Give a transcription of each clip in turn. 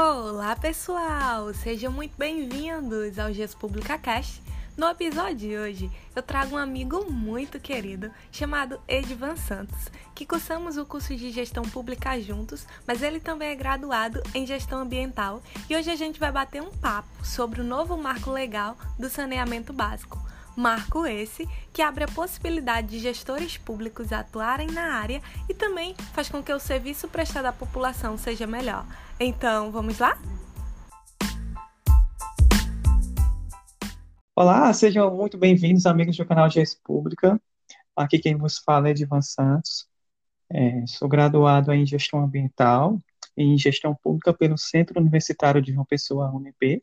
Olá pessoal, sejam muito bem-vindos ao Pública Cast. No episódio de hoje, eu trago um amigo muito querido chamado Edvan Santos, que cursamos o curso de Gestão Pública juntos, mas ele também é graduado em Gestão Ambiental e hoje a gente vai bater um papo sobre o novo marco legal do saneamento básico. Marco esse que abre a possibilidade de gestores públicos atuarem na área e também faz com que o serviço prestado à população seja melhor. Então, vamos lá? Olá, sejam muito bem-vindos, amigos do canal GES Pública. Aqui quem vos fala é Edivan Santos. É, sou graduado em Gestão Ambiental e em Gestão Pública pelo Centro Universitário de João Pessoa, UNP.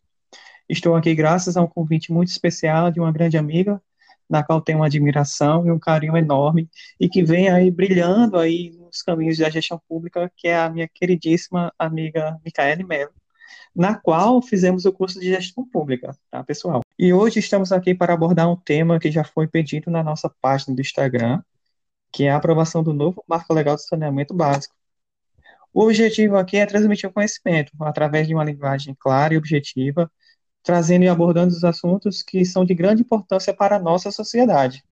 Estou aqui graças a um convite muito especial de uma grande amiga, na qual tenho uma admiração e um carinho enorme, e que vem aí brilhando aí nos caminhos da gestão pública, que é a minha queridíssima amiga Micaele Mello, na qual fizemos o curso de gestão pública, tá, pessoal? E hoje estamos aqui para abordar um tema que já foi pedido na nossa página do Instagram, que é a aprovação do novo Marco Legal de Saneamento Básico. O objetivo aqui é transmitir o conhecimento através de uma linguagem clara e objetiva, trazendo e abordando os assuntos que são de grande importância para a nossa sociedade.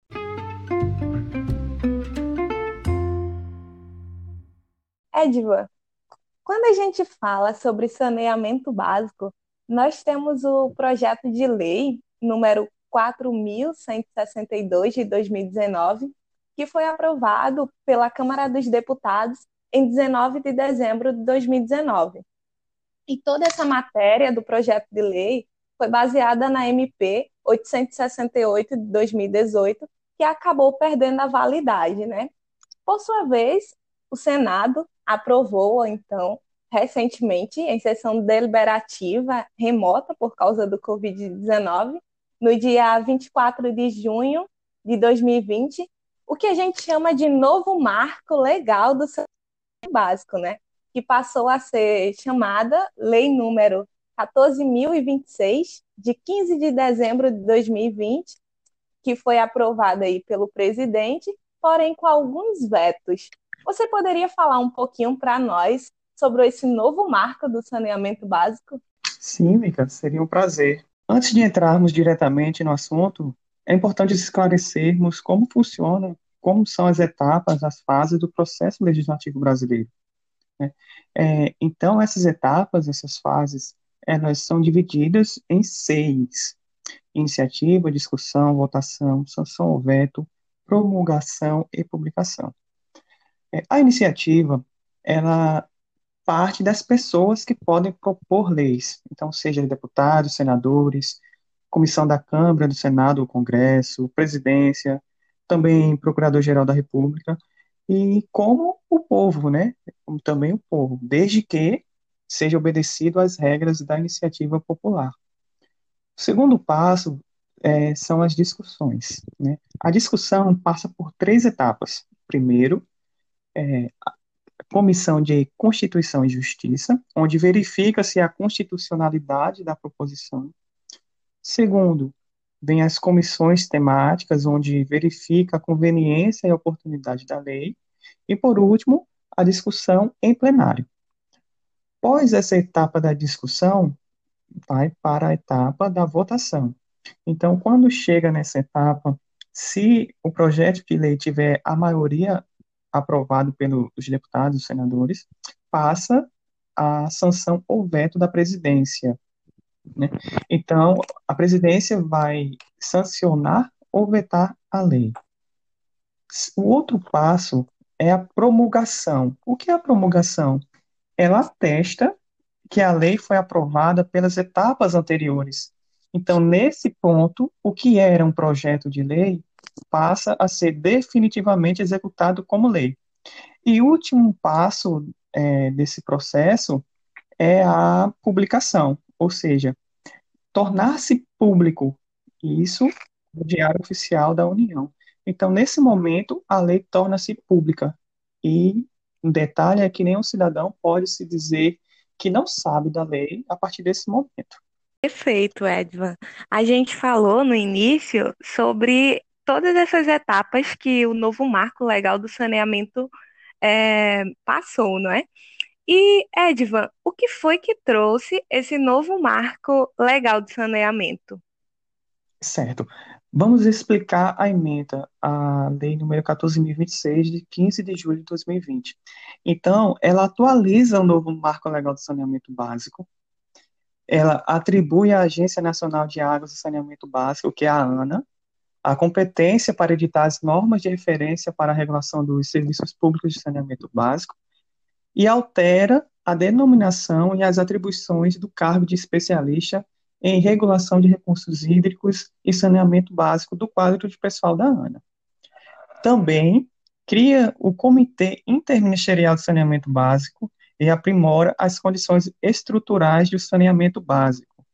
Edva, quando a gente fala sobre saneamento básico, nós temos o projeto de lei número 4.162 de 2019, que foi aprovado pela Câmara dos Deputados em 19 de dezembro de 2019. E toda essa matéria do projeto de lei foi baseada na MP 868 de 2018, que acabou perdendo a validade, né? Por sua vez, o Senado aprovou, então, recentemente, em sessão deliberativa remota por causa do Covid-19, no dia 24 de junho de 2020, o que a gente chama de novo marco legal do básico, né? Que passou a ser chamada Lei Número 14.026, de 15 de dezembro de 2020, que foi aprovada aí pelo presidente, porém com alguns vetos. Você poderia falar um pouquinho para nós sobre esse novo marco do saneamento básico? Sim, Mica, seria um prazer. Antes de entrarmos diretamente no assunto, é importante esclarecermos como funciona, como são as etapas, as fases do processo legislativo brasileiro. Né? É, então, essas etapas, essas fases, elas são divididas em seis: iniciativa, discussão, votação, sanção ou veto, promulgação e publicação. É, a iniciativa, ela parte das pessoas que podem propor leis, então, seja deputados, senadores, comissão da Câmara, do Senado, do Congresso, presidência, também Procurador-Geral da República, e como o povo, né? Como também o povo, desde que seja obedecido às regras da iniciativa popular. O segundo passo é, são as discussões. Né? A discussão passa por três etapas. Primeiro, é, a Comissão de Constituição e Justiça, onde verifica-se a constitucionalidade da proposição. Segundo, vem as comissões temáticas, onde verifica a conveniência e a oportunidade da lei. E, por último, a discussão em plenário. Após essa etapa da discussão, vai para a etapa da votação. Então, quando chega nessa etapa, se o projeto de lei tiver a maioria aprovado pelos deputados e senadores, passa a sanção ou veto da presidência. Né? Então, a presidência vai sancionar ou vetar a lei. O outro passo é a promulgação. O que é a promulgação? Ela atesta que a lei foi aprovada pelas etapas anteriores. Então, nesse ponto, o que era um projeto de lei passa a ser definitivamente executado como lei. E o último passo é, desse processo é a publicação, ou seja, tornar-se público isso no Diário Oficial da União. Então, nesse momento, a lei torna-se pública e um detalhe é que nenhum cidadão pode se dizer que não sabe da lei a partir desse momento. Perfeito, Edvan. A gente falou no início sobre todas essas etapas que o novo marco legal do saneamento é, passou, não é? E, Edvan, o que foi que trouxe esse novo marco legal de saneamento? Certo. Vamos explicar a emenda, a Lei número 14.026, de 15 de julho de 2020. Então, ela atualiza o novo Marco Legal de Saneamento Básico, ela atribui à Agência Nacional de Águas e Saneamento Básico, que é a ANA, a competência para editar as normas de referência para a regulação dos serviços públicos de saneamento básico e altera a denominação e as atribuições do cargo de especialista em regulação de recursos hídricos e saneamento básico do quadro de pessoal da ANA. Também cria o Comitê Interministerial de Saneamento Básico e aprimora as condições estruturais do saneamento básico.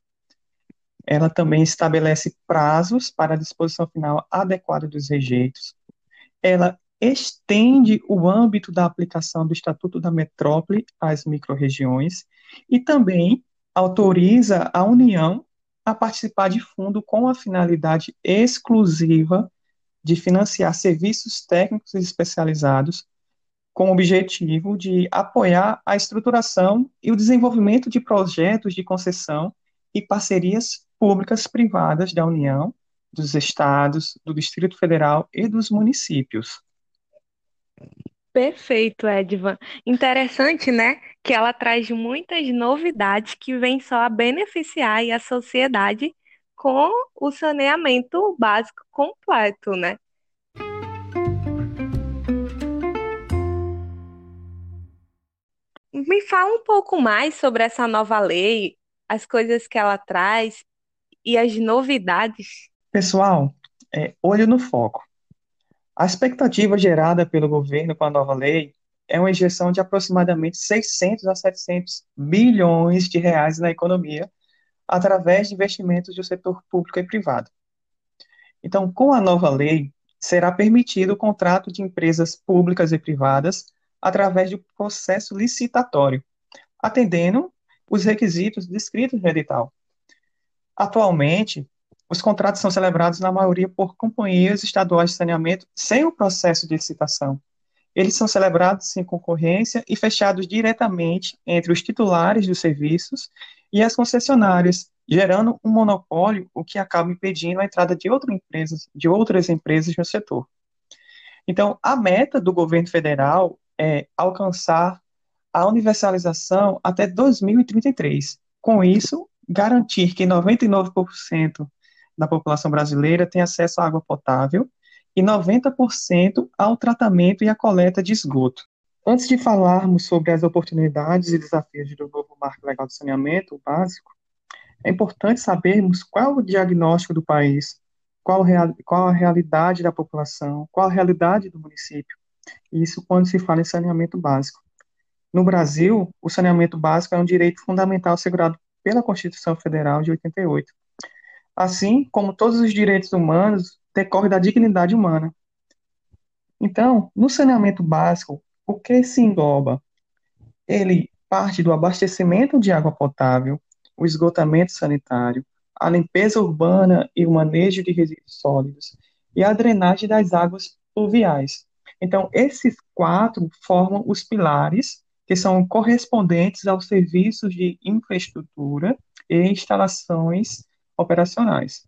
Ela também estabelece prazos para a disposição final adequada dos rejeitos. Ela estende o âmbito da aplicação do Estatuto da Metrópole às microrregiões e também autoriza a União a participar de fundo com a finalidade exclusiva de financiar serviços técnicos especializados com o objetivo de apoiar a estruturação e o desenvolvimento de projetos de concessão e parcerias públicas privadas da União, dos estados, do Distrito Federal e dos municípios. Perfeito, Edvan. Interessante, né? Que ela traz muitas novidades que vêm só a beneficiar a sociedade com o saneamento básico completo, né? Me fala um pouco mais sobre essa nova lei, as coisas que ela traz e as novidades. Pessoal, é, olho no foco. A expectativa gerada pelo governo com a nova lei é uma injeção de aproximadamente 600 a 700 bilhões de reais na economia através de investimentos do setor público e privado. Então, com a nova lei, será permitido o contrato de empresas públicas e privadas através do processo licitatório, atendendo os requisitos descritos no edital. Atualmente, os contratos são celebrados na maioria por companhias estaduais de saneamento sem o processo de licitação. Eles são celebrados sem concorrência e fechados diretamente entre os titulares dos serviços e as concessionárias, gerando um monopólio, o que acaba impedindo a entrada de, outra empresas, de outras empresas no setor. Então, a meta do governo federal é alcançar a universalização até 2033. Com isso, garantir que 99% da população brasileira tem acesso à água potável e 90% ao tratamento e à coleta de esgoto. Antes de falarmos sobre as oportunidades e desafios do novo marco legal de saneamento básico, é importante sabermos qual o diagnóstico do país, qual, real, qual a realidade da população, qual a realidade do município. Isso quando se fala em saneamento básico. No Brasil, o saneamento básico é um direito fundamental assegurado pela Constituição Federal de 88 assim como todos os direitos humanos, decorre da dignidade humana. Então, no saneamento básico, o que se engloba? Ele parte do abastecimento de água potável, o esgotamento sanitário, a limpeza urbana e o manejo de resíduos sólidos e a drenagem das águas pluviais. Então, esses quatro formam os pilares que são correspondentes aos serviços de infraestrutura e instalações operacionais.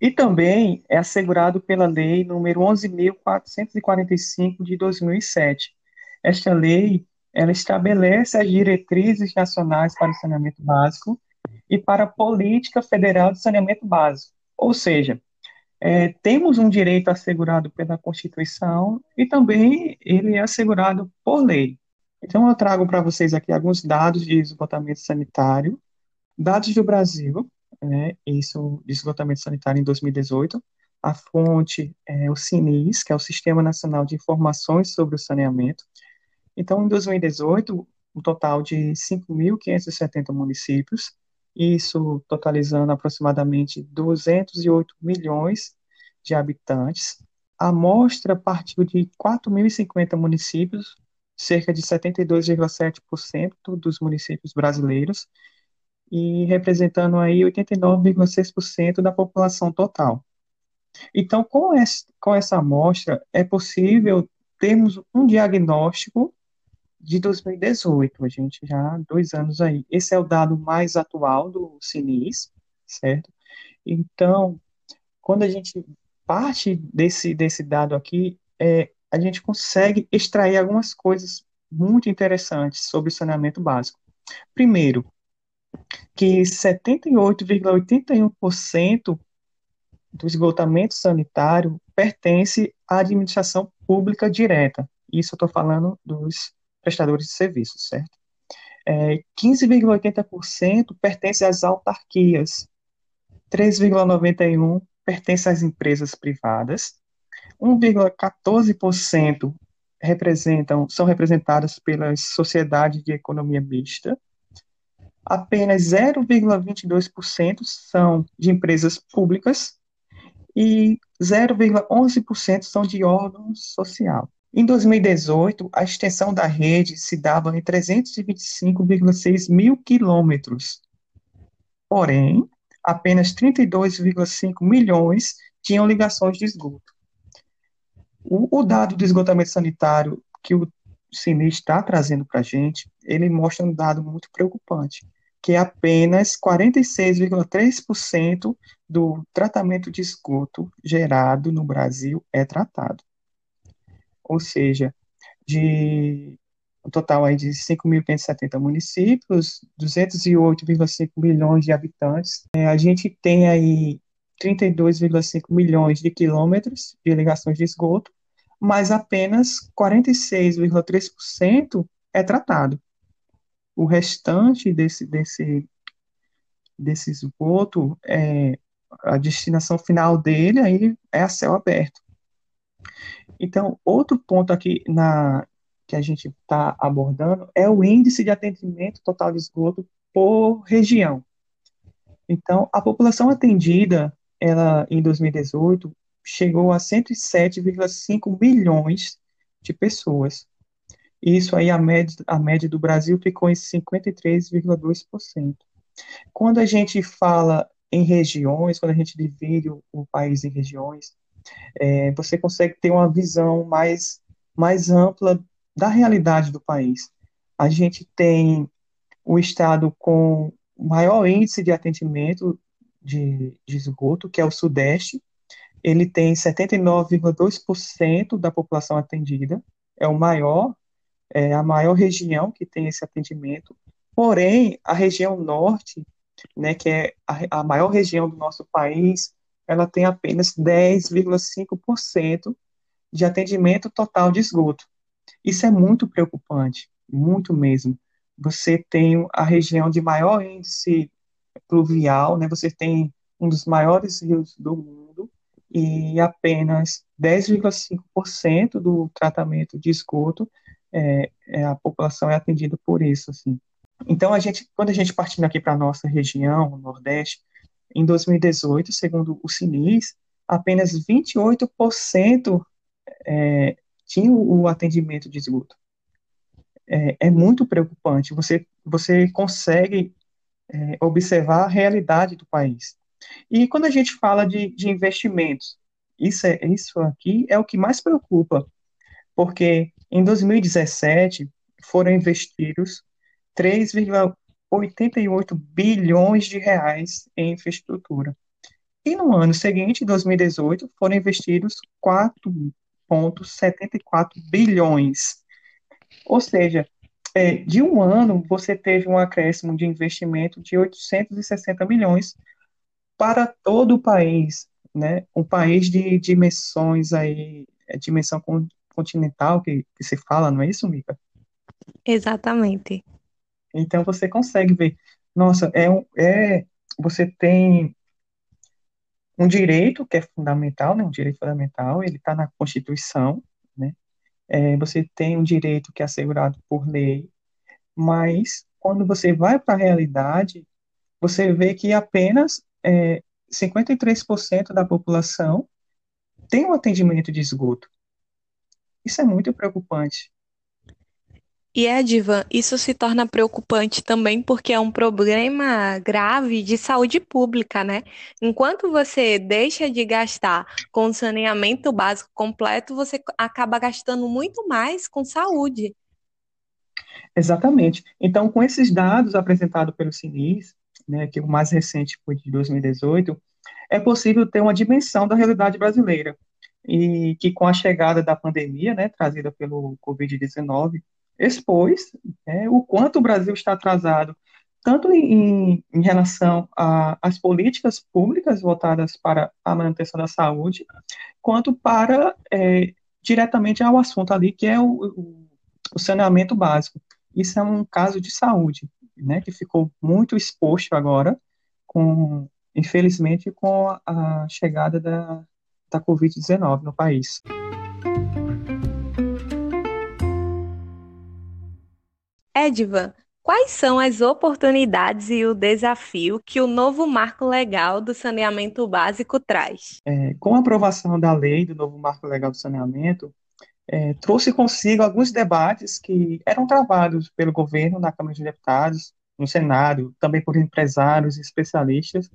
E também é assegurado pela Lei número 11.445 de 2007. Esta lei ela estabelece as diretrizes nacionais para o saneamento básico e para a política federal de saneamento básico. Ou seja, é, temos um direito assegurado pela Constituição e também ele é assegurado por lei. Então, eu trago para vocês aqui alguns dados de esgotamento sanitário, dados do Brasil, né, isso de esgotamento sanitário em 2018. A fonte é o SINIS, que é o Sistema Nacional de Informações sobre o Saneamento. Então, em 2018, um total de 5.570 municípios, isso totalizando aproximadamente 208 milhões de habitantes. A amostra partiu de 4.050 municípios, cerca de 72,7% dos municípios brasileiros, e representando aí 89,6% da população total. Então, com, com essa amostra, é possível termos um diagnóstico de 2018, a gente já dois anos aí. Esse é o dado mais atual do Sinis, certo? Então, quando a gente parte desse, desse dado aqui, é, a gente consegue extrair algumas coisas muito interessantes sobre o saneamento básico. Primeiro, que 78,81% do esgotamento sanitário pertence à administração pública direta. Isso eu estou falando dos prestadores de serviços, certo? É, 15,80% pertence às autarquias, 3,91% pertence às empresas privadas, 1,14% representam, são representadas pelas sociedades de economia mista, apenas 0,22% são de empresas públicas e 0,11% são de órgão social. Em 2018, a extensão da rede se dava em 325,6 mil quilômetros. Porém, apenas 32,5 milhões tinham ligações de esgoto. O, o, dado do esgotamento sanitário que o Cine está trazendo para a gente, ele mostra um dado muito preocupante, que apenas 46,3% do tratamento de esgoto gerado no Brasil é tratado ou seja, de um total aí de 5.570 municípios, 208,5 milhões de habitantes. É, a gente tem aí 32,5 milhões de quilômetros de ligações de esgoto, mas apenas 46,3% é tratado. O restante desse, desse, desse esgoto, é, a destinação final dele aí é a céu aberto. Então, outro ponto aqui na, que a gente está abordando é o índice de atendimento total de esgoto por região. Então, a população atendida, ela em 2018 chegou a 107,5 milhões de pessoas. Isso aí, a média, a média do Brasil ficou em 53,2%. Quando a gente fala em regiões, quando a gente divide o, o país em regiões, é, você consegue ter uma visão mais, mais ampla da realidade do país. A gente tem o estado com maior índice de atendimento de, de esgoto, que é o Sudeste. Ele tem 79,2% da população atendida, é o maior, é a maior região que tem esse atendimento. Porém, a região norte, né, que é a, a maior região do nosso país, ela tem apenas 10,5% de atendimento total de esgoto. Isso é muito preocupante, muito mesmo. Você tem a região de maior índice pluvial, né? Você tem um dos maiores rios do mundo e apenas 10,5% do tratamento de esgoto é, é, a população é atendida por isso, assim. Então a gente, quando a gente partindo aqui para a nossa região, o Nordeste, em 2018, segundo o Sinis, apenas 28% é, tinham o atendimento de esgoto. É, é muito preocupante. Você, você consegue é, observar a realidade do país. E quando a gente fala de, de investimentos, isso, é, isso aqui é o que mais preocupa, porque em 2017 foram investidos 3,1 88 bilhões de reais em infraestrutura. E no ano seguinte, 2018, foram investidos 4,74 bilhões. Ou seja, é, de um ano, você teve um acréscimo de investimento de 860 milhões para todo o país, né? Um país de dimensões aí, é, dimensão continental que, que se fala, não é isso, Mica? Exatamente. Então você consegue ver, nossa, é, é você tem um direito que é fundamental, né, um direito fundamental, ele está na Constituição, né, é, você tem um direito que é assegurado por lei, mas quando você vai para a realidade, você vê que apenas é, 53% da população tem um atendimento de esgoto. Isso é muito preocupante. E Edvan, isso se torna preocupante também porque é um problema grave de saúde pública, né? Enquanto você deixa de gastar com saneamento básico completo, você acaba gastando muito mais com saúde. Exatamente. Então, com esses dados apresentados pelo Sinis, né, que o mais recente foi de 2018, é possível ter uma dimensão da realidade brasileira e que com a chegada da pandemia, né, trazida pelo Covid-19, expôs né, o quanto o Brasil está atrasado, tanto em, em relação às políticas públicas voltadas para a manutenção da saúde, quanto para é, diretamente ao assunto ali, que é o, o, saneamento básico. Isso é um caso de saúde, né, que ficou muito exposto agora, com, infelizmente, com a chegada da, da Covid-19 no país. Edvan, quais são as oportunidades e o desafio que o novo marco legal do saneamento básico traz? É, com a aprovação da lei do novo marco legal do saneamento, é, trouxe consigo alguns debates que eram travados pelo governo na Câmara de Deputados, no Senado, também por empresários e especialistas,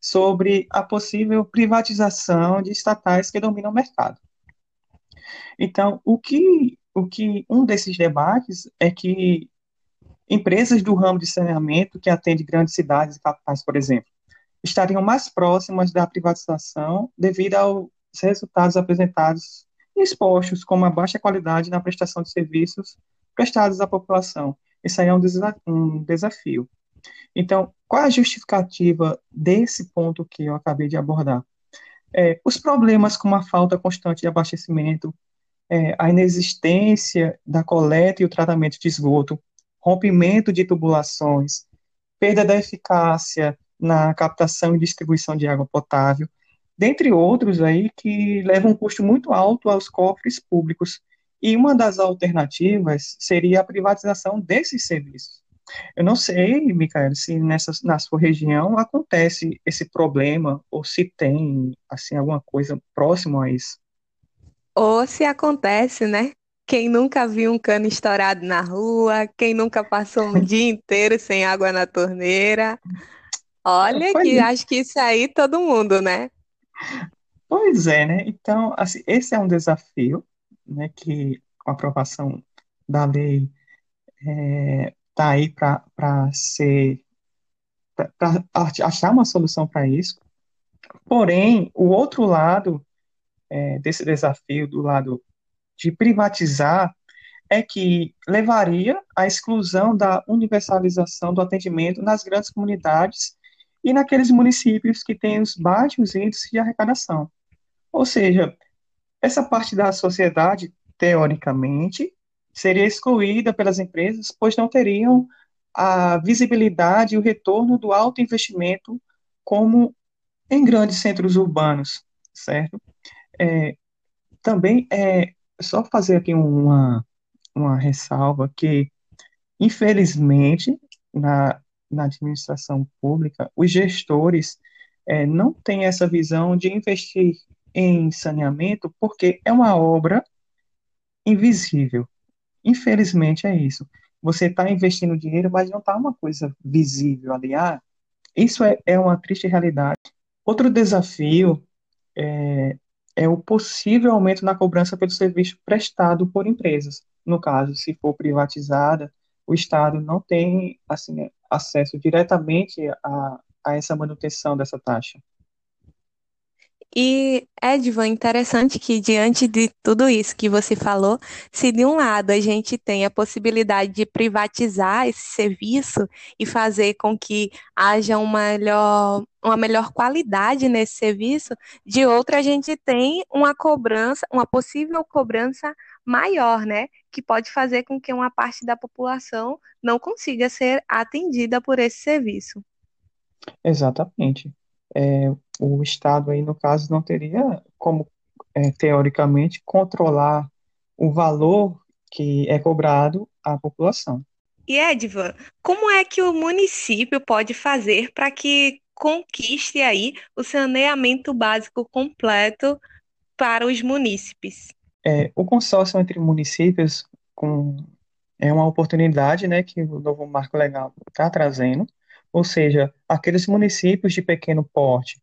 sobre a possível privatização de estatais que dominam o mercado. Então, o que, o que um desses debates é que empresas do ramo de saneamento que atendem grandes cidades e capitais, por exemplo, estariam mais próximas da privatização devido aos resultados apresentados expostos como a baixa qualidade na prestação de serviços prestados à população. Isso aí é um, desa um desafio. Então, qual a justificativa desse ponto que eu acabei de abordar? É, os problemas como a falta constante de abastecimento, é, a inexistência da coleta e o tratamento de esgoto, rompimento de tubulações, perda da eficácia na captação e distribuição de água potável, dentre outros aí que levam um custo muito alto aos cofres públicos. E uma das alternativas seria a privatização desses serviços. Eu não sei, Micael, se nessa, na sua região acontece esse problema ou se tem assim alguma coisa próximo a isso. Ou se acontece, né? Quem nunca viu um cano estourado na rua, quem nunca passou um dia inteiro sem água na torneira. Olha que acho que isso aí todo mundo, né? Pois é, né? Então, assim, esse é um desafio, né, que com a aprovação da lei é, tá aí para ser para achar uma solução para isso. Porém, o outro lado é, desse desafio, do lado de privatizar, é que levaria à exclusão da universalização do atendimento nas grandes comunidades e naqueles municípios que têm os baixos índices de arrecadação. Ou seja, essa parte da sociedade, teoricamente, seria excluída pelas empresas, pois não teriam a visibilidade e o retorno do alto investimento como em grandes centros urbanos, certo? É, também é só fazer aqui uma, uma ressalva que, infelizmente, na, na administração pública, os gestores é, não têm essa visão de investir em saneamento porque é uma obra invisível. Infelizmente é isso. Você está investindo dinheiro, mas não está uma coisa visível ali. Ah, isso é, é uma triste realidade. Outro desafio é, é o possível aumento na cobrança pelo serviço prestado por empresas. No caso, se for privatizada, o Estado não tem assim, acesso diretamente a, a essa manutenção dessa taxa. E, Edvan, interessante que diante de tudo isso que você falou, se de um lado a gente tem a possibilidade de privatizar esse serviço e fazer com que haja uma melhor, uma melhor qualidade nesse serviço, de outro a gente tem uma cobrança, uma possível cobrança maior, né? Que pode fazer com que uma parte da população não consiga ser atendida por esse serviço. Exatamente. É, o Estado aí, no caso, não teria como, é, teoricamente, controlar o valor que é cobrado à população. E Edvan, como é que o município pode fazer para que conquiste aí o saneamento básico completo para os munícipes? É, o consórcio entre municípios com, é uma oportunidade né, que o novo marco legal está trazendo, ou seja, aqueles municípios de pequeno porte,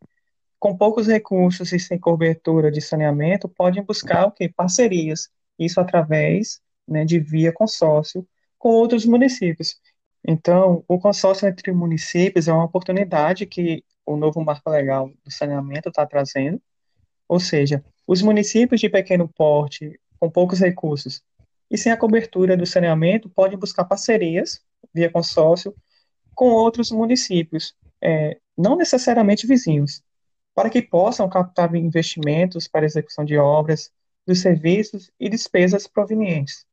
com poucos recursos e sem cobertura de saneamento, podem buscar o quê? Parcerias, isso através né, de via consórcio com outros municípios. Então, o consórcio entre municípios é uma oportunidade que o novo marco legal do saneamento está trazendo, ou seja, os municípios de pequeno porte, com poucos recursos e sem a cobertura do saneamento, podem buscar parcerias via consórcio com outros municípios, é, não necessariamente vizinhos, para que possam captar investimentos para execução de obras, dos serviços e despesas provenientes.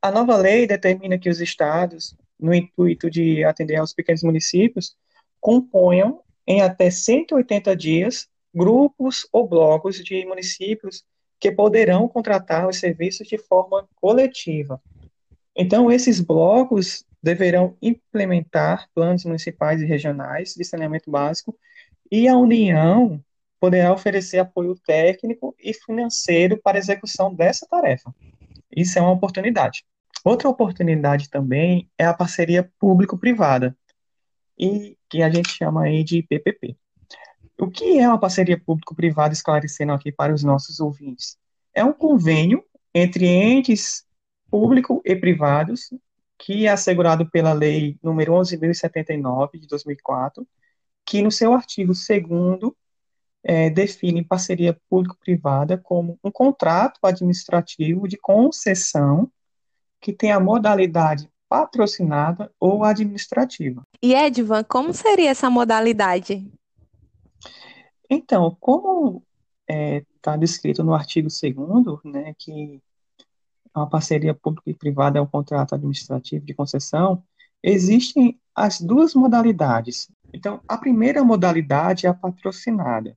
A nova lei determina que os estados, no intuito de atender aos pequenos municípios, componham em até 180 dias grupos ou blocos de municípios que poderão contratar os serviços de forma coletiva. Então, esses blocos deverão implementar planos municipais e regionais de saneamento básico e a União poderá oferecer apoio técnico e financeiro para a execução dessa tarefa. Isso é uma oportunidade. Outra oportunidade também é a parceria público-privada, e que a gente chama aí de PPP. O que é uma parceria público-privada, esclarecendo aqui para os nossos ouvintes? É um convênio entre entes público e privados, que é assegurado pela Lei número 11.079, de 2004, que no seu artigo 2 é, define parceria público-privada como um contrato administrativo de concessão que tem a modalidade patrocinada ou administrativa. E Edvan, como seria essa modalidade? Então, como está é, tá descrito no artigo 2 né, que uma parceria pública e privada é um contrato administrativo de concessão, existem as duas modalidades. Então, a primeira modalidade é a patrocinada.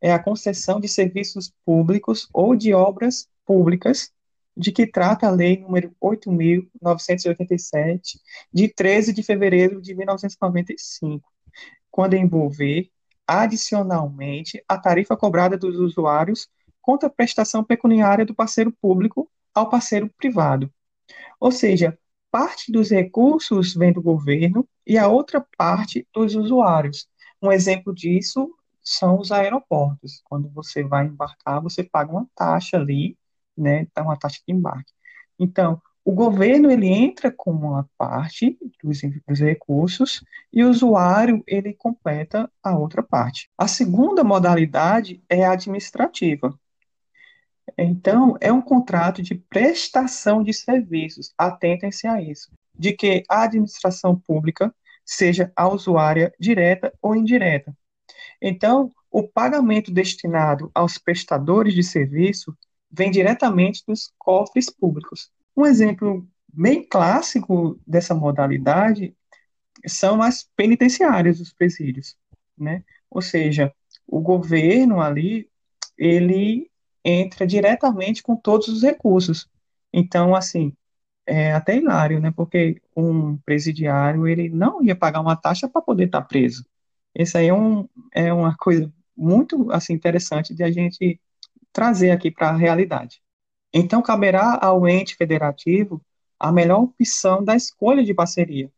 É a concessão de serviços públicos ou de obras públicas de que trata a Lei número 8.987, de 13 de fevereiro de 1995, quando envolver, adicionalmente, a tarifa cobrada dos usuários contra a prestação pecuniária do parceiro público ao parceiro privado. Ou seja, parte dos recursos vem do governo e a outra parte dos usuários. Um exemplo disso são os aeroportos. Quando você vai embarcar, você paga uma taxa ali né, então uma taxa de embarque. Então, o governo ele entra com uma parte dos, dos, recursos e o usuário ele completa a outra parte. A segunda modalidade é a administrativa. Então, é um contrato de prestação de serviços. Atentem-se a isso, de que a administração pública seja a usuária direta ou indireta. Então, o pagamento destinado aos prestadores de serviço vem diretamente dos cofres públicos. Um exemplo bem clássico dessa modalidade são as penitenciárias dos presídios, né? Ou seja, o governo ali, ele entra diretamente com todos os recursos. Então, assim, é até hilário, né? Porque um presidiário, ele não ia pagar uma taxa para poder estar tá preso. Isso aí é, um, é uma coisa muito, assim, interessante de a gente trazer aqui para a realidade. Então, caberá ao ente federativo a melhor opção da escolha de parceria,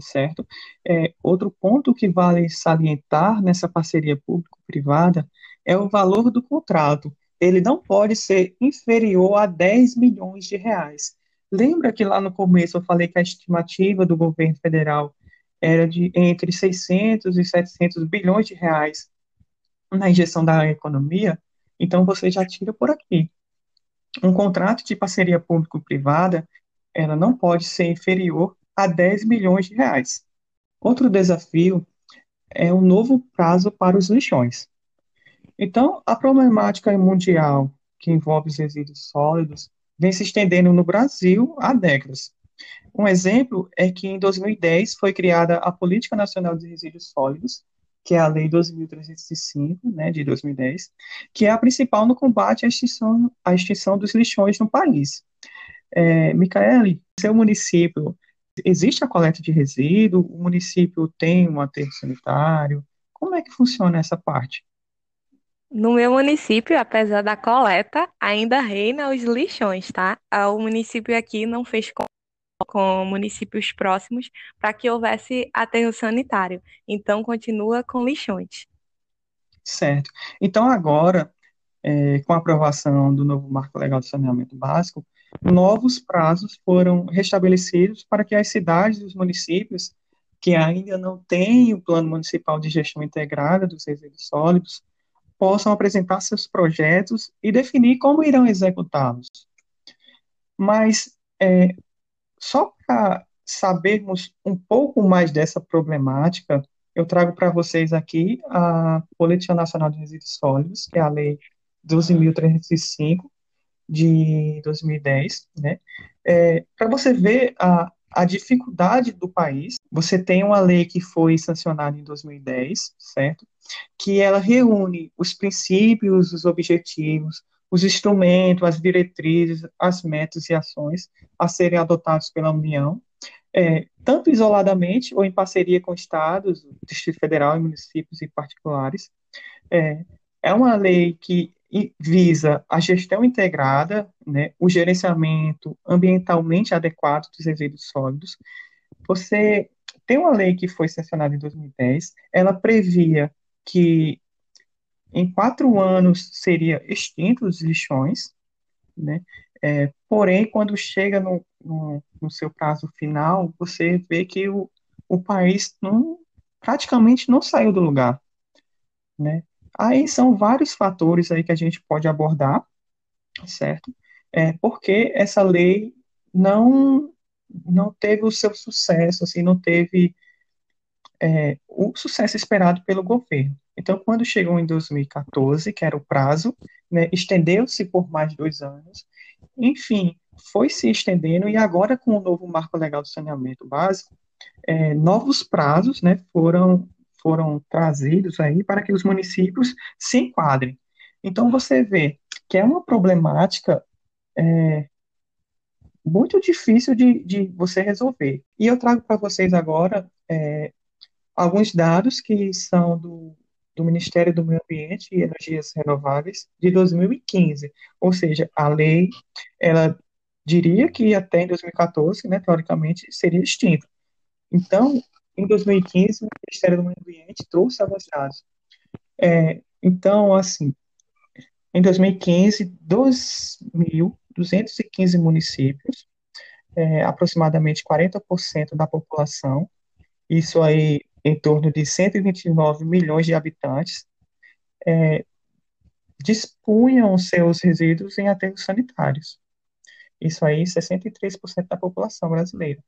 certo? É, outro ponto que vale salientar nessa parceria público-privada é o valor do contrato. Ele não pode ser inferior a 10 milhões de reais. Lembra que lá no começo eu falei que a estimativa do governo federal era de entre 600 e 700 bilhões de reais na injeção da economia? Então você já tira por aqui. Um contrato de parceria público-privada, ela não pode ser inferior a 10 milhões de reais. Outro desafio é o novo prazo para os lixões. Então, a problemática mundial que envolve os resíduos sólidos vem se estendendo no Brasil há décadas. Um exemplo é que em 2010 foi criada a Política Nacional de Resíduos Sólidos, que é a Lei 2.305, né, de 2010, que é a principal no combate à extinção, à extinção dos lixões no país. É, Micaele, seu município, existe a coleta de resíduo? O município tem um aterro sanitário? Como é que funciona essa parte? No meu município, apesar da coleta, ainda reina os lixões, tá? O município aqui não fez com municípios próximos para que houvesse aterro sanitário. Então, continua com lixões. Certo. Então, agora, é, com a aprovação do novo Marco Legal de Saneamento Básico, novos prazos foram restabelecidos para que as cidades e os municípios que ainda não têm o Plano Municipal de Gestão Integrada dos Resíduos Sólidos possam apresentar seus projetos e definir como irão executá-los. Mas, é, só para sabermos um pouco mais dessa problemática, eu trago para vocês aqui a Política Nacional de Resíduos Sólidos, que é a Lei 12.305 de 2010, né? É, para você ver a, a dificuldade do país, você tem uma lei que foi sancionada em 2010, certo? Que ela reúne os princípios, os objetivos, os instrumentos, as diretrizes, as metas e ações a serem adotados pela União, é, tanto isoladamente ou em parceria com estados, Distrito Federal e municípios e particulares. É, é uma lei que visa a gestão integrada, né, o gerenciamento ambientalmente adequado dos resíduos sólidos. Você tem uma lei que foi sancionada em 2010, ela previa que em quatro anos seria extinto os lixões, né? É, porém, quando chega no, no, no, seu prazo final, você vê que o, o país não, praticamente não saiu do lugar, né? Aí são vários fatores aí que a gente pode abordar, certo? É, porque essa lei não não teve o seu sucesso, assim, não teve é, o sucesso esperado pelo governo. Então, quando chegou em 2014, que era o prazo, né, estendeu-se por mais dois anos, enfim, foi se estendendo e agora com o novo marco legal do saneamento básico, é, novos prazos, né, foram foram trazidos aí para que os municípios se enquadrem. Então você vê que é uma problemática é, muito difícil de, de você resolver. E eu trago para vocês agora é, alguns dados que são do, do Ministério do Meio Ambiente e Energias Renováveis de 2015. Ou seja, a lei, ela diria que até em 2014, né, teoricamente, seria extinta. Então, em 2015, o Ministério do Meio Ambiente trouxe alguns dados. É, então, assim, em 2015, 2.215 municípios, é, aproximadamente 40% da população, isso aí em torno de 129 milhões de habitantes, é, dispunham seus resíduos em aterros sanitários. Isso aí, 63% da população brasileira.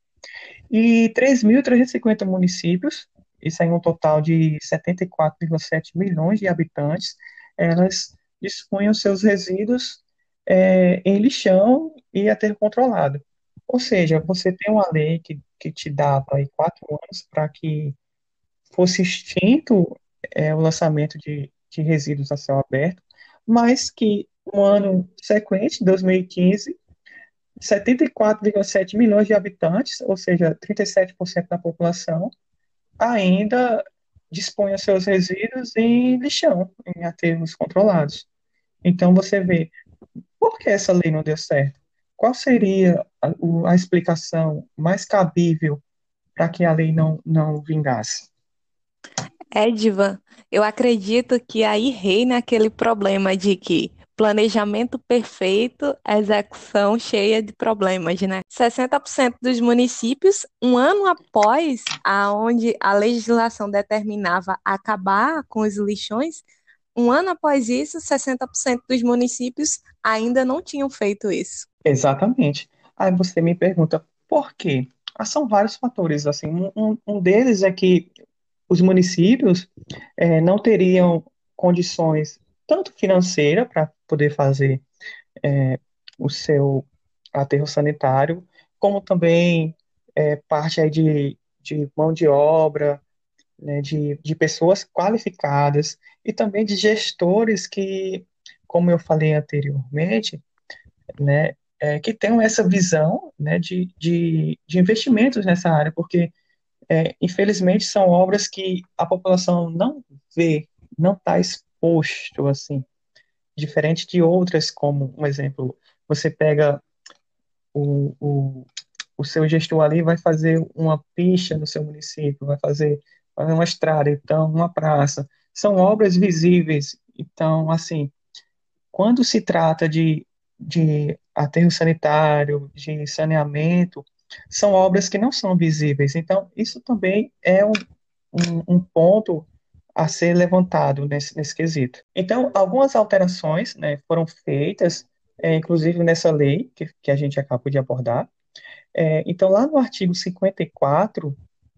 E 3.350 municípios, isso aí um total de 74,7 milhões de habitantes, elas dispunham seus resíduos é, em lixão e aterro controlado. Ou seja, você tem uma lei que, que te dava aí quatro anos para que fosse extinto é, o lançamento de, de resíduos a céu aberto, mas que no ano sequente, 2015, 74,7 milhões de habitantes, ou seja, 37% da população, ainda dispõe os seus resíduos em lixão, em aterros controlados. Então você vê, por que essa lei não deu certo? Qual seria a, a explicação mais cabível para que a lei não, não vingasse? Edvan, eu acredito que aí reina aquele problema de que planejamento perfeito, execução cheia de problemas, né? 60% dos municípios, um ano após aonde a legislação determinava acabar com os lixões, um ano após isso, 60% dos municípios ainda não tinham feito isso. Exatamente. Aí você me pergunta, por quê? Ah, são vários fatores. Assim, um, um deles é que os municípios é, não teriam condições tanto financeira para poder fazer é, o seu aterro sanitário, como também é, parte aí de, de mão de obra, né, de, de pessoas qualificadas e também de gestores que, como eu falei anteriormente, né, é, que tenham essa visão né, de, de, de investimentos nessa área, porque, é, infelizmente, são obras que a população não vê, não está exposto, assim, diferente de outras, como, um exemplo, você pega o, o, o seu gestor ali, vai fazer uma pista no seu município, vai fazer, uma estrada, então, uma praça. São obras visíveis. Então, assim, quando se trata de, de aterro sanitário, de saneamento, são obras que não são visíveis. Então, isso também é um, um, um ponto a ser levantado nesse, nesse quesito. Então, algumas alterações né, foram feitas, é, inclusive nessa lei que, que a gente acabou de abordar. É, então, lá no artigo 54,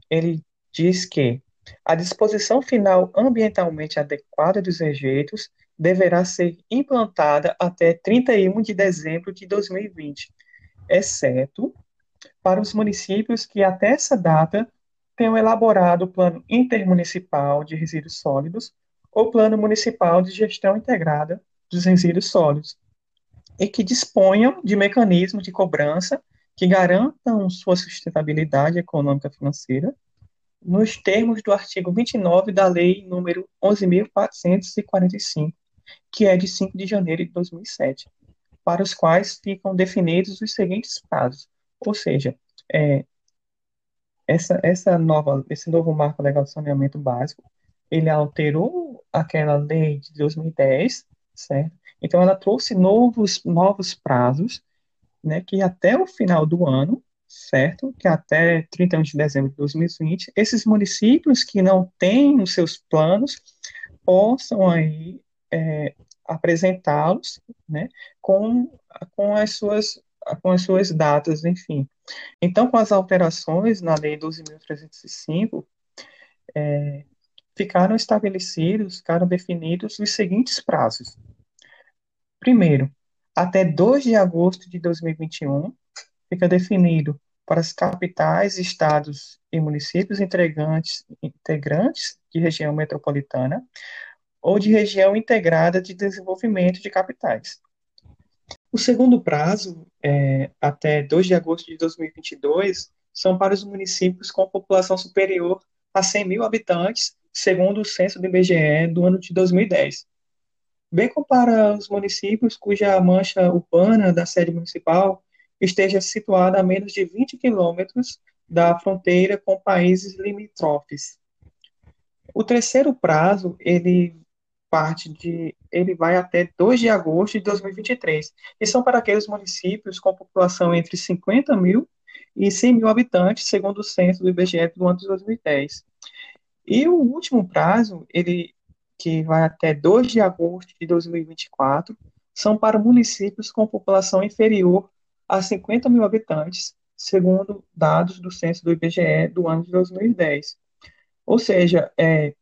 ele diz que a disposição final ambientalmente adequada dos rejeitos deverá ser implantada até 31 de dezembro de 2020, exceto para os municípios que até essa data tenham elaborado o Plano Intermunicipal de Resíduos Sólidos ou Plano Municipal de Gestão Integrada dos Resíduos Sólidos, e que disponham de mecanismos de cobrança que garantam sua sustentabilidade econômica e financeira, nos termos do artigo 29 da Lei número 11.445, que é de 5 de janeiro de 2007, para os quais ficam definidos os seguintes prazos, ou seja, é, essa, essa nova, esse novo marco legal de saneamento básico, ele alterou aquela lei de 2010, certo? Então, ela trouxe novos, novos prazos, né, que até o final do ano, certo? Que até 31 de dezembro de 2020, esses municípios que não têm os seus planos possam aí é, apresentá-los, né, com, com as suas com as suas datas, enfim. Então, com as alterações na Lei 12.305, é, ficaram estabelecidos, ficaram definidos os seguintes prazos. Primeiro, até 2 de agosto de 2021, fica definido para as capitais, estados e municípios integrantes, integrantes de região metropolitana ou de região integrada de desenvolvimento de capitais. O segundo prazo, é, até 2 de agosto de 2022, são para os municípios com população superior a 100 mil habitantes, segundo o censo do IBGE do ano de 2010. Bem como para os municípios cuja mancha urbana da sede municipal esteja situada a menos de 20 quilômetros da fronteira com países limítrofes. O terceiro prazo, ele parte de ele vai até 2 de agosto de 2023. E são para aqueles municípios com população entre 50 mil e 100 mil habitantes, segundo o censo do IBGE do ano de 2010. E o último prazo, ele que vai até 2 de agosto de 2024, são para municípios com população inferior a 50 mil habitantes, segundo dados do censo do IBGE do ano de 2010. Ou seja, é,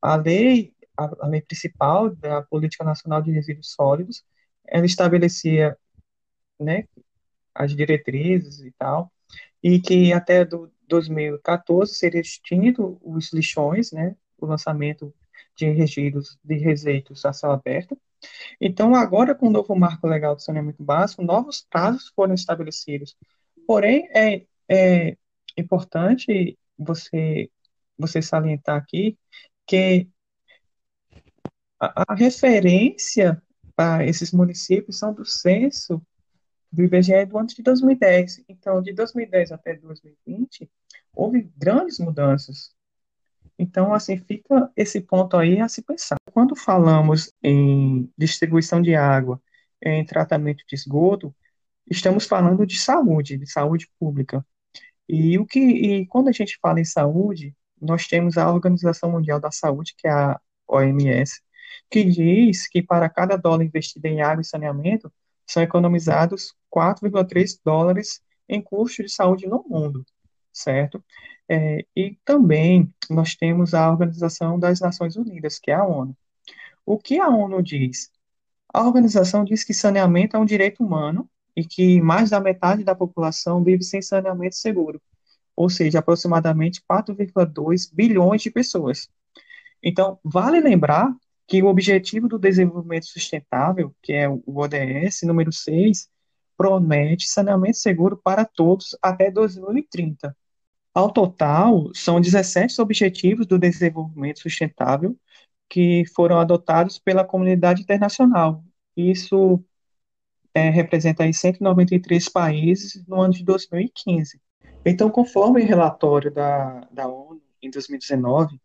a lei a, lei principal da Política Nacional de Resíduos Sólidos, ela estabelecia né, as diretrizes e tal, e que até do 2014 seria extinto os lixões, né, o lançamento de resíduos de resíduos a céu aberto. Então, agora, com o novo marco legal do saneamento básico, novos prazos foram estabelecidos. Porém, é, é importante você, você salientar aqui que a, a referência para esses municípios são do censo do IBGE do ano de 2010. Então, de 2010 até 2020, houve grandes mudanças. Então, assim, fica esse ponto aí a se pensar. Quando falamos em distribuição de água, em tratamento de esgoto, estamos falando de saúde, de saúde pública. E o que e quando a gente fala em saúde, nós temos a Organização Mundial da Saúde, que é a OMS, que diz que para cada dólar investido em água e saneamento, são economizados 4,3 dólares em custos de saúde no mundo, certo? É, e também nós temos a Organização das Nações Unidas, que é a ONU. O que a ONU diz? A organização diz que saneamento é um direito humano e que mais da metade da população vive sem saneamento seguro, ou seja, aproximadamente 4,2 bilhões de pessoas. Então, vale lembrar que o Objetivo do Desenvolvimento Sustentável, que é o ODS número 6, promete saneamento seguro para todos até 2030. Ao total, são 17 Objetivos do Desenvolvimento Sustentável que foram adotados pela comunidade internacional. Isso é, representa aí 193 países no ano de 2015. Então, conforme o relatório da, da ONU em 2019,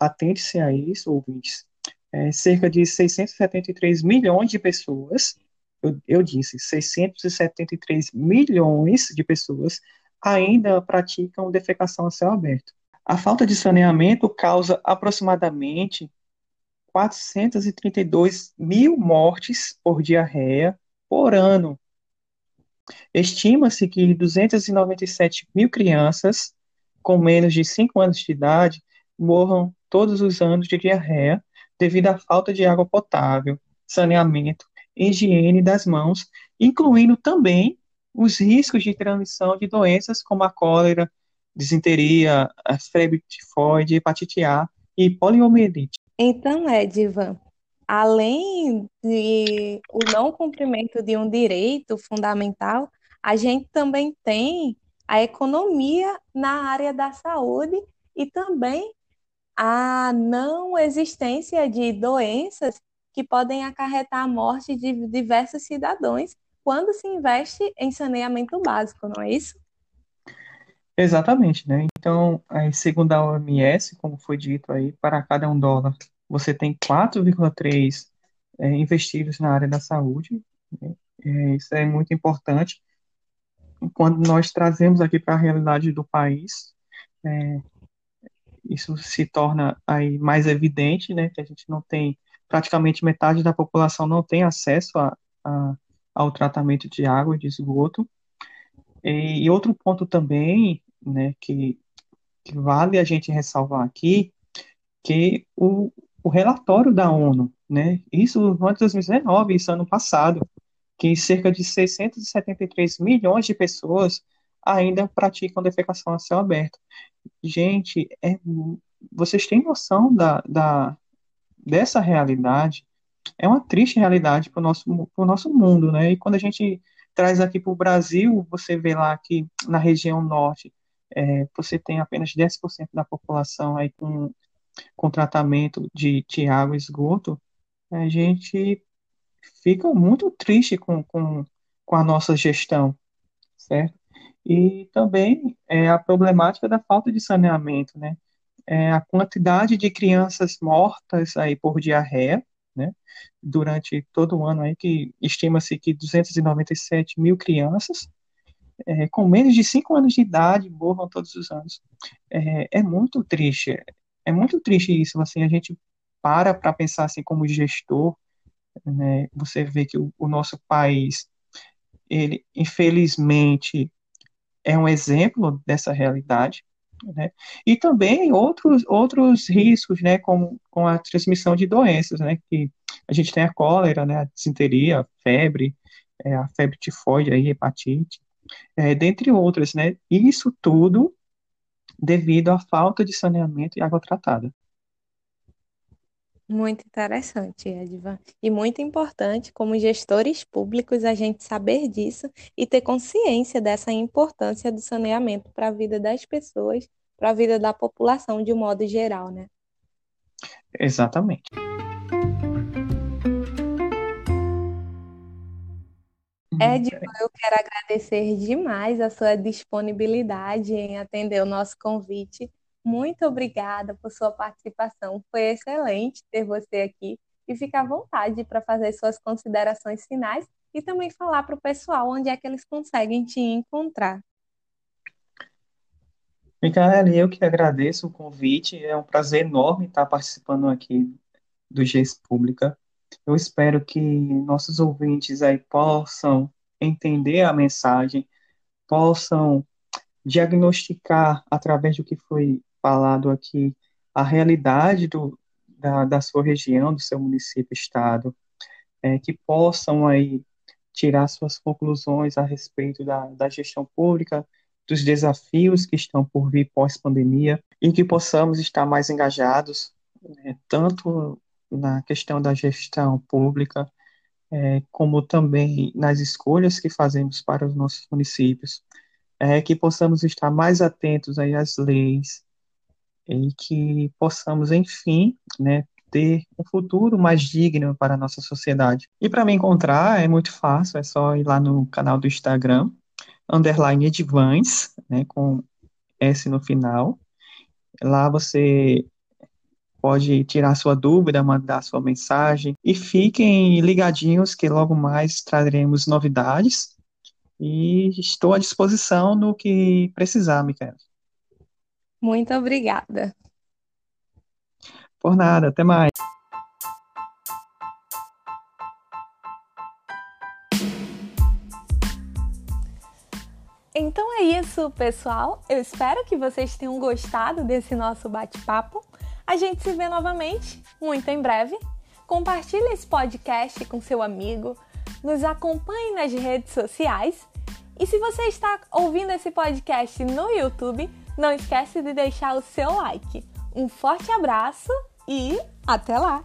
atente-se a isso, ouvintes, é, cerca de 673 milhões de pessoas, eu, eu disse, 673 milhões de pessoas ainda praticam defecação a céu aberto. A falta de saneamento causa aproximadamente 432 mil mortes por diarreia por ano. Estima-se que 297 mil crianças com menos de 5 anos de idade morram todos os anos de diarreia devido à falta de água potável, saneamento, higiene das mãos, incluindo também os riscos de transmissão de doenças como a cólera, disenteria, a febre tifoide, hepatite A e poliomielite. Então, Edivan, além de o não cumprimento de um direito fundamental, a gente também tem a economia na área da saúde e também a não existência de doenças que podem acarretar a morte de diversos cidadãos quando se investe em saneamento básico, não é isso? Exatamente, né? Então, segundo a OMS, como foi dito aí, para cada um dólar, você tem 4,3 é, investidos na área da saúde. Né? É, isso é muito importante. Quando nós trazemos aqui para a realidade do país, é, isso se torna aí mais evidente, né, que a gente não tem, praticamente metade da população não tem acesso a, a ao tratamento de água e de esgoto. E, e outro ponto também, né, que, que, vale a gente ressalvar aqui, que o, o relatório da ONU, né, isso no de 2019, isso ano passado, que cerca de 673 milhões de pessoas ainda praticam defecação a céu aberto. Gente, é, vocês têm noção da, da, dessa realidade? É uma triste realidade para o nosso, nosso mundo, né? E quando a gente traz aqui para o Brasil, você vê lá que na região norte é, você tem apenas 10% da população aí com, com tratamento de, de água e esgoto, a gente fica muito triste com, com, com a nossa gestão, certo? E também é, a problemática da falta de saneamento, né? É, a quantidade de crianças mortas aí por diarreia, né? Durante todo o ano aí, que estima-se que 297 mil crianças é, com menos de 5 anos de idade morram todos os anos. É, é muito triste, é muito triste isso, assim, a gente para para pensar assim como gestor, né? Você vê que o, o nosso país, ele infelizmente é um exemplo dessa realidade, né? E também outros, outros riscos, né, com, com a transmissão de doenças, né, que a gente tem a cólera, né, a disenteria, a febre, é, a febre tifoide, aí, hepatite, é, dentre outras, né, isso tudo devido à falta de saneamento e água tratada. Muito interessante, Edvan. E muito importante, como gestores públicos, a gente saber disso e ter consciência dessa importância do saneamento para a vida das pessoas, para a vida da população de um modo geral, né? Exatamente. Edvan, eu quero agradecer demais a sua disponibilidade em atender o nosso convite muito obrigada por sua participação. Foi excelente ter você aqui e fica à vontade para fazer suas considerações finais e também falar para o pessoal onde é que eles conseguem te encontrar. Micaela, eu que agradeço o convite. É um prazer enorme estar participando aqui do GES Pública. Eu espero que nossos ouvintes aí possam entender a mensagem, possam diagnosticar através do que foi falado aqui a realidade do, da, da sua região, do seu município, estado, é, que possam aí tirar suas conclusões a respeito da, da gestão pública, dos desafios que estão por vir pós-pandemia e que possamos estar mais engajados, né, tanto na questão da gestão pública, é, como também nas escolhas que fazemos para os nossos municípios, é, que possamos estar mais atentos aí às leis, e que possamos, enfim, né, ter um futuro mais digno para a nossa sociedade. E para me encontrar é muito fácil, é só ir lá no canal do Instagram, underline Edvans, né, com S no final. Lá você pode tirar sua dúvida, mandar sua mensagem e fiquem ligadinhos que logo mais traremos novidades e estou à disposição no que precisar, Micaela. Muito obrigada. Por nada, até mais. Então é isso, pessoal. Eu espero que vocês tenham gostado desse nosso bate-papo. A gente se vê novamente muito em breve. Compartilhe esse podcast com seu amigo, nos acompanhe nas redes sociais. E se você está ouvindo esse podcast no YouTube, não esquece de deixar o seu like. Um forte abraço e até lá!